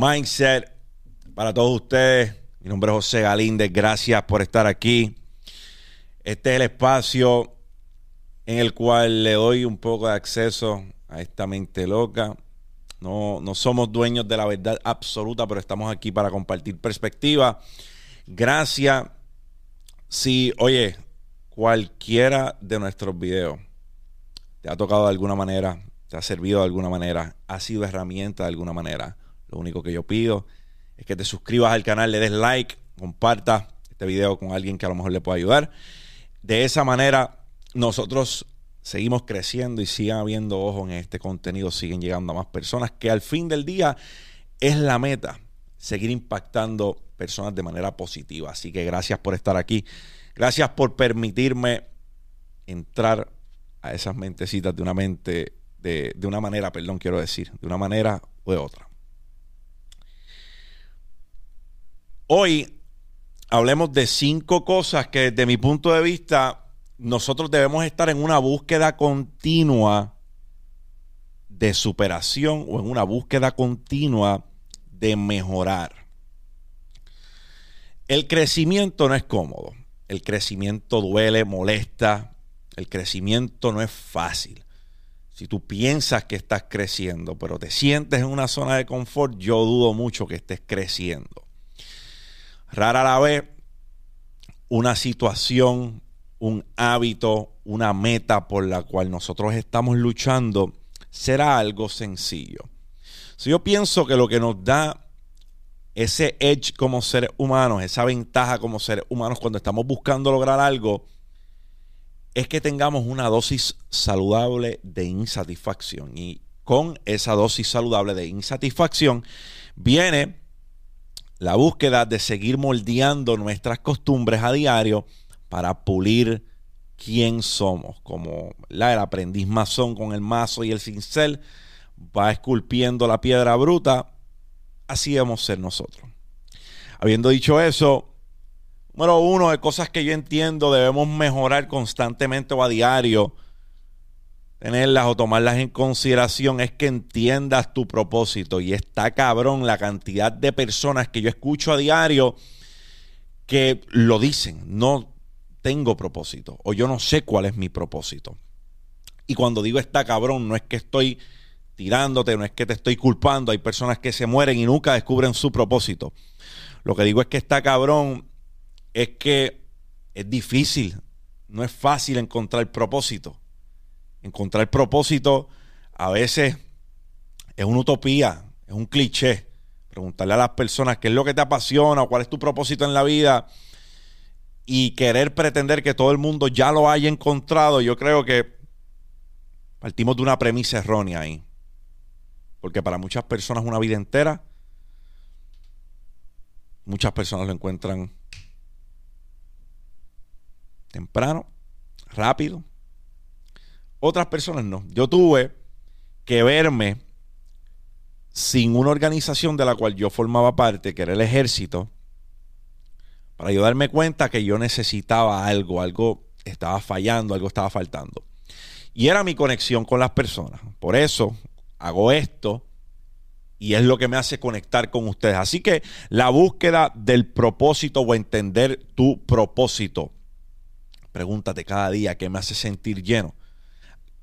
Mindset. Para todos ustedes, mi nombre es José Galíndez. Gracias por estar aquí. Este es el espacio en el cual le doy un poco de acceso a esta mente loca. No, no somos dueños de la verdad absoluta, pero estamos aquí para compartir perspectiva. Gracias. Si, oye, cualquiera de nuestros videos te ha tocado de alguna manera, te ha servido de alguna manera, ha sido herramienta de alguna manera, lo único que yo pido es que te suscribas al canal, le des like, comparta este video con alguien que a lo mejor le pueda ayudar. De esa manera, nosotros seguimos creciendo y sigan habiendo ojos en este contenido, siguen llegando a más personas, que al fin del día es la meta, seguir impactando personas de manera positiva. Así que gracias por estar aquí. Gracias por permitirme entrar a esas mentecitas de una mente, de, de una manera, perdón, quiero decir, de una manera o de otra. Hoy hablemos de cinco cosas que desde mi punto de vista nosotros debemos estar en una búsqueda continua de superación o en una búsqueda continua de mejorar. El crecimiento no es cómodo. El crecimiento duele, molesta. El crecimiento no es fácil. Si tú piensas que estás creciendo, pero te sientes en una zona de confort, yo dudo mucho que estés creciendo. Rara vez, una situación, un hábito, una meta por la cual nosotros estamos luchando será algo sencillo. Si yo pienso que lo que nos da ese edge como seres humanos, esa ventaja como seres humanos cuando estamos buscando lograr algo, es que tengamos una dosis saludable de insatisfacción. Y con esa dosis saludable de insatisfacción viene la búsqueda de seguir moldeando nuestras costumbres a diario para pulir quién somos. Como la, el aprendiz masón con el mazo y el cincel va esculpiendo la piedra bruta, así debemos ser nosotros. Habiendo dicho eso, número uno de cosas que yo entiendo debemos mejorar constantemente o a diario tenerlas o tomarlas en consideración es que entiendas tu propósito. Y está cabrón la cantidad de personas que yo escucho a diario que lo dicen, no tengo propósito o yo no sé cuál es mi propósito. Y cuando digo está cabrón, no es que estoy tirándote, no es que te estoy culpando. Hay personas que se mueren y nunca descubren su propósito. Lo que digo es que está cabrón es que es difícil, no es fácil encontrar propósito encontrar propósito a veces es una utopía, es un cliché. Preguntarle a las personas qué es lo que te apasiona o cuál es tu propósito en la vida y querer pretender que todo el mundo ya lo haya encontrado, yo creo que partimos de una premisa errónea ahí. Porque para muchas personas una vida entera, muchas personas lo encuentran temprano, rápido, otras personas no. Yo tuve que verme sin una organización de la cual yo formaba parte, que era el ejército, para yo darme cuenta que yo necesitaba algo, algo estaba fallando, algo estaba faltando. Y era mi conexión con las personas. Por eso hago esto y es lo que me hace conectar con ustedes. Así que la búsqueda del propósito o entender tu propósito. Pregúntate cada día qué me hace sentir lleno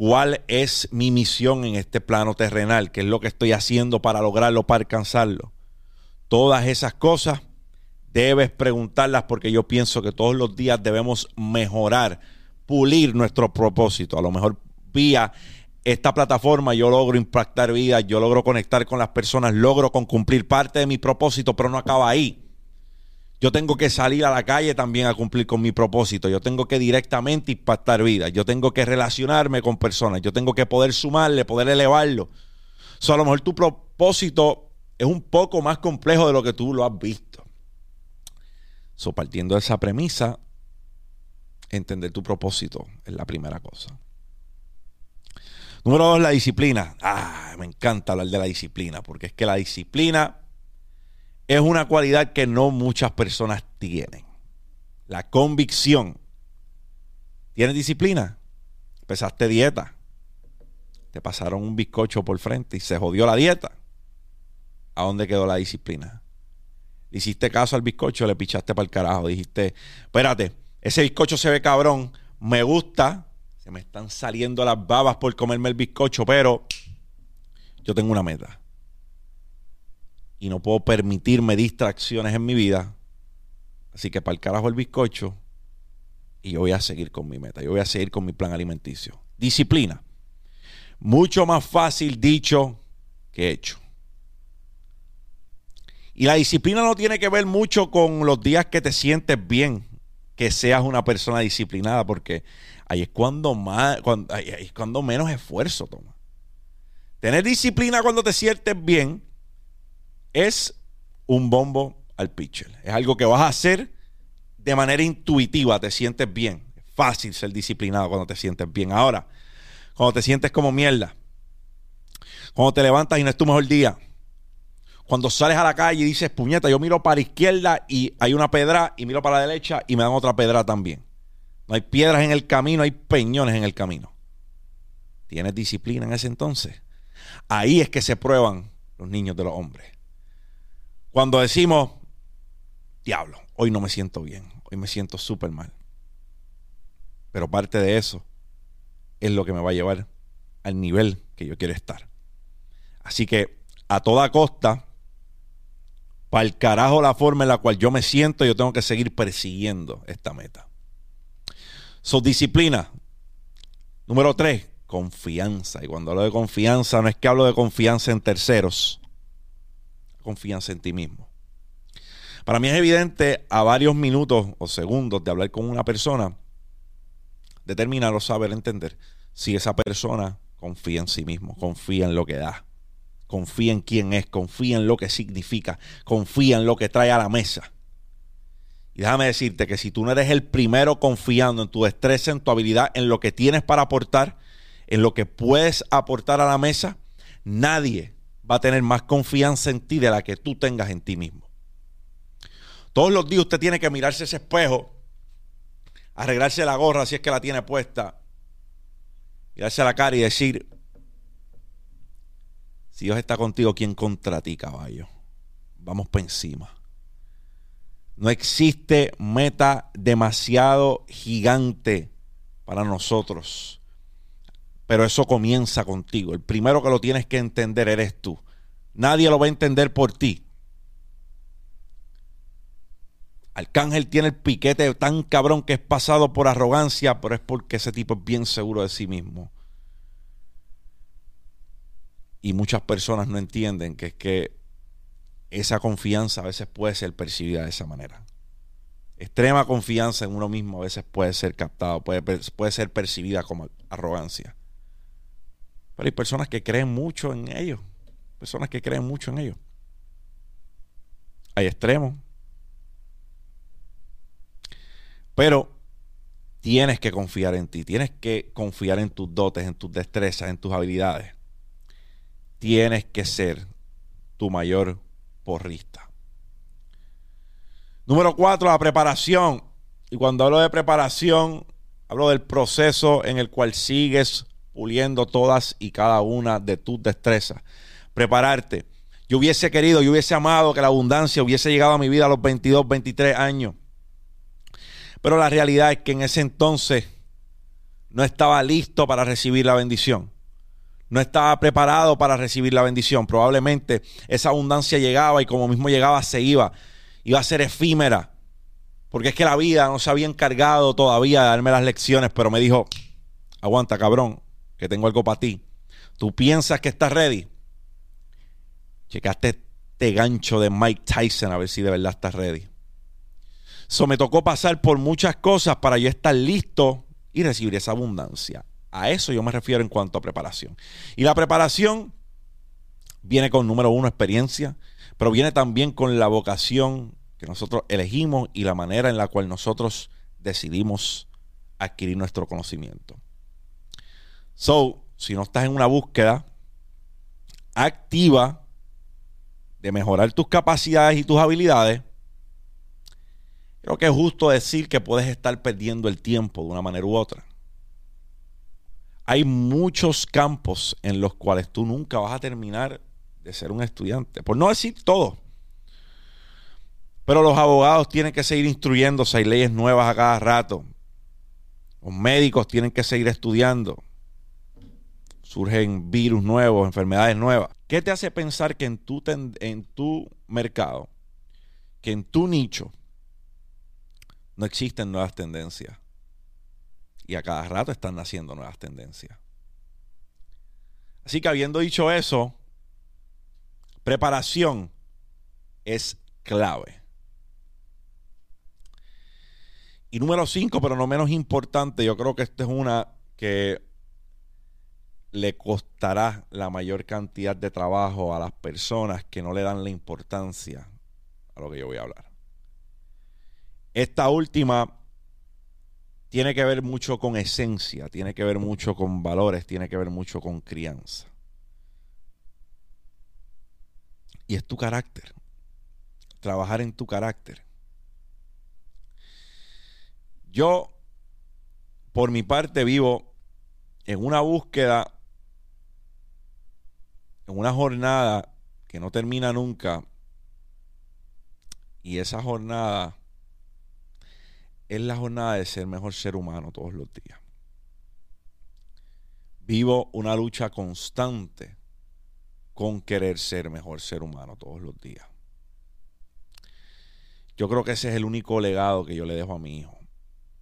cuál es mi misión en este plano terrenal, qué es lo que estoy haciendo para lograrlo, para alcanzarlo. Todas esas cosas debes preguntarlas porque yo pienso que todos los días debemos mejorar, pulir nuestro propósito. A lo mejor vía esta plataforma yo logro impactar vidas, yo logro conectar con las personas, logro con cumplir parte de mi propósito, pero no acaba ahí. Yo tengo que salir a la calle también a cumplir con mi propósito. Yo tengo que directamente impactar vidas. Yo tengo que relacionarme con personas. Yo tengo que poder sumarle, poder elevarlo. O a lo mejor tu propósito es un poco más complejo de lo que tú lo has visto. So, partiendo de esa premisa, entender tu propósito es la primera cosa. Número dos, la disciplina. Ah, me encanta hablar de la disciplina, porque es que la disciplina es una cualidad que no muchas personas tienen. La convicción. ¿Tienes disciplina? Empezaste dieta. Te pasaron un bizcocho por frente y se jodió la dieta. ¿A dónde quedó la disciplina? Le hiciste caso al bizcocho, le pichaste para el carajo. Dijiste, espérate, ese bizcocho se ve cabrón, me gusta, se me están saliendo las babas por comerme el bizcocho, pero yo tengo una meta. Y no puedo permitirme distracciones en mi vida. Así que para el carajo el bizcocho y yo voy a seguir con mi meta. Yo voy a seguir con mi plan alimenticio. Disciplina. Mucho más fácil dicho que hecho. Y la disciplina no tiene que ver mucho con los días que te sientes bien, que seas una persona disciplinada, porque ahí es cuando más, cuando, ahí es cuando menos esfuerzo toma. Tener disciplina cuando te sientes bien es un bombo al pitcher. Es algo que vas a hacer de manera intuitiva, te sientes bien. Es fácil ser disciplinado cuando te sientes bien. Ahora, cuando te sientes como mierda, cuando te levantas y no es tu mejor día, cuando sales a la calle y dices, puñeta, yo miro para la izquierda y hay una pedra y miro para la derecha y me dan otra pedra también. No hay piedras en el camino, hay peñones en el camino. ¿Tienes disciplina en ese entonces? Ahí es que se prueban los niños de los hombres. Cuando decimos, diablo, hoy no me siento bien, hoy me siento súper mal. Pero parte de eso es lo que me va a llevar al nivel que yo quiero estar. Así que a toda costa, para el carajo la forma en la cual yo me siento, yo tengo que seguir persiguiendo esta meta. So, disciplina. Número tres, confianza. Y cuando hablo de confianza, no es que hablo de confianza en terceros, confianza en ti mismo. Para mí es evidente a varios minutos o segundos de hablar con una persona, determinar saber entender si esa persona confía en sí mismo, confía en lo que da, confía en quién es, confía en lo que significa, confía en lo que trae a la mesa. Y déjame decirte que si tú no eres el primero confiando en tu destreza, en tu habilidad, en lo que tienes para aportar, en lo que puedes aportar a la mesa, nadie va a tener más confianza en ti de la que tú tengas en ti mismo. Todos los días usted tiene que mirarse ese espejo, arreglarse la gorra si es que la tiene puesta, mirarse a la cara y decir, si Dios está contigo, ¿quién contra ti, caballo? Vamos por encima. No existe meta demasiado gigante para nosotros. Pero eso comienza contigo. El primero que lo tienes que entender eres tú. Nadie lo va a entender por ti. Arcángel tiene el piquete tan cabrón que es pasado por arrogancia, pero es porque ese tipo es bien seguro de sí mismo. Y muchas personas no entienden que es que esa confianza a veces puede ser percibida de esa manera. Extrema confianza en uno mismo a veces puede ser captado, puede, puede ser percibida como arrogancia. Pero hay personas que creen mucho en ellos. Personas que creen mucho en ellos. Hay extremos. Pero tienes que confiar en ti, tienes que confiar en tus dotes, en tus destrezas, en tus habilidades. Tienes que ser tu mayor porrista. Número cuatro, la preparación. Y cuando hablo de preparación, hablo del proceso en el cual sigues puliendo todas y cada una de tus destrezas. Prepararte. Yo hubiese querido, yo hubiese amado que la abundancia hubiese llegado a mi vida a los 22, 23 años. Pero la realidad es que en ese entonces no estaba listo para recibir la bendición. No estaba preparado para recibir la bendición. Probablemente esa abundancia llegaba y como mismo llegaba se iba. Iba a ser efímera. Porque es que la vida no se había encargado todavía de darme las lecciones, pero me dijo, aguanta cabrón, que tengo algo para ti. ¿Tú piensas que estás ready? Checaste este gancho de Mike Tyson a ver si de verdad estás ready. So me tocó pasar por muchas cosas para yo estar listo y recibir esa abundancia. A eso yo me refiero en cuanto a preparación. Y la preparación viene con, número uno, experiencia, pero viene también con la vocación que nosotros elegimos y la manera en la cual nosotros decidimos adquirir nuestro conocimiento. So, si no estás en una búsqueda activa de mejorar tus capacidades y tus habilidades, Creo que es justo decir que puedes estar perdiendo el tiempo de una manera u otra. Hay muchos campos en los cuales tú nunca vas a terminar de ser un estudiante. Por no decir todo. Pero los abogados tienen que seguir instruyéndose. Hay leyes nuevas a cada rato. Los médicos tienen que seguir estudiando. Surgen virus nuevos, enfermedades nuevas. ¿Qué te hace pensar que en tu, en tu mercado, que en tu nicho, no existen nuevas tendencias? Y a cada rato están naciendo nuevas tendencias. Así que habiendo dicho eso, preparación es clave. Y número cinco, pero no menos importante, yo creo que esta es una que le costará la mayor cantidad de trabajo a las personas que no le dan la importancia a lo que yo voy a hablar. Esta última tiene que ver mucho con esencia, tiene que ver mucho con valores, tiene que ver mucho con crianza. Y es tu carácter. Trabajar en tu carácter. Yo, por mi parte, vivo en una búsqueda, en una jornada que no termina nunca. Y esa jornada es la jornada de ser mejor ser humano todos los días. Vivo una lucha constante con querer ser mejor ser humano todos los días. Yo creo que ese es el único legado que yo le dejo a mi hijo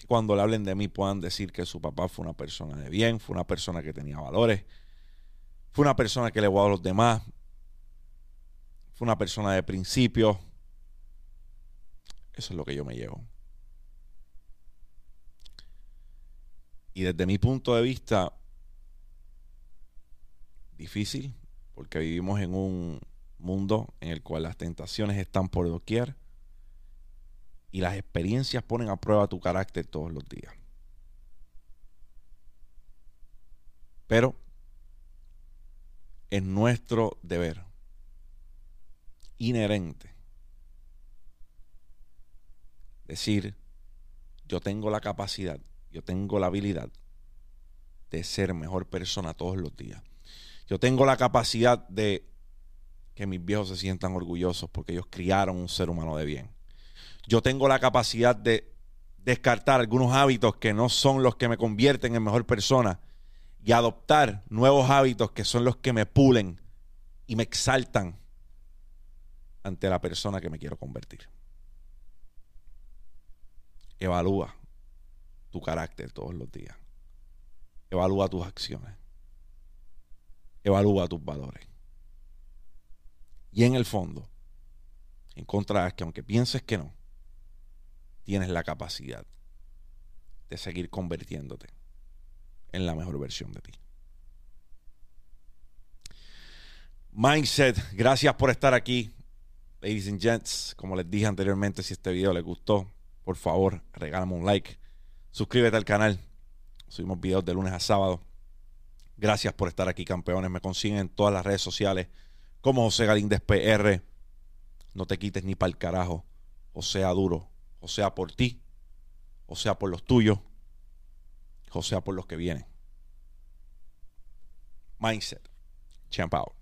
que cuando le hablen de mí puedan decir que su papá fue una persona de bien, fue una persona que tenía valores, fue una persona que le a los demás, fue una persona de principios. Eso es lo que yo me llevo. Y desde mi punto de vista, difícil, porque vivimos en un mundo en el cual las tentaciones están por doquier y las experiencias ponen a prueba tu carácter todos los días. Pero es nuestro deber. Inherente. Decir, yo tengo la capacidad, yo tengo la habilidad de ser mejor persona todos los días. Yo tengo la capacidad de que mis viejos se sientan orgullosos porque ellos criaron un ser humano de bien. Yo tengo la capacidad de descartar algunos hábitos que no son los que me convierten en mejor persona y adoptar nuevos hábitos que son los que me pulen y me exaltan ante la persona que me quiero convertir. Evalúa tu carácter todos los días. Evalúa tus acciones. Evalúa tus valores. Y en el fondo, encontrarás que aunque pienses que no, tienes la capacidad de seguir convirtiéndote en la mejor versión de ti. Mindset, gracias por estar aquí. Ladies and gents, como les dije anteriormente, si este video les gustó, por favor, regálame un like. Suscríbete al canal. Subimos videos de lunes a sábado. Gracias por estar aquí, campeones. Me consiguen en todas las redes sociales como José Galíndez PR. No te quites ni para el carajo. O sea duro o sea por ti, o sea por los tuyos, o sea por los que vienen. Mindset. Champ out.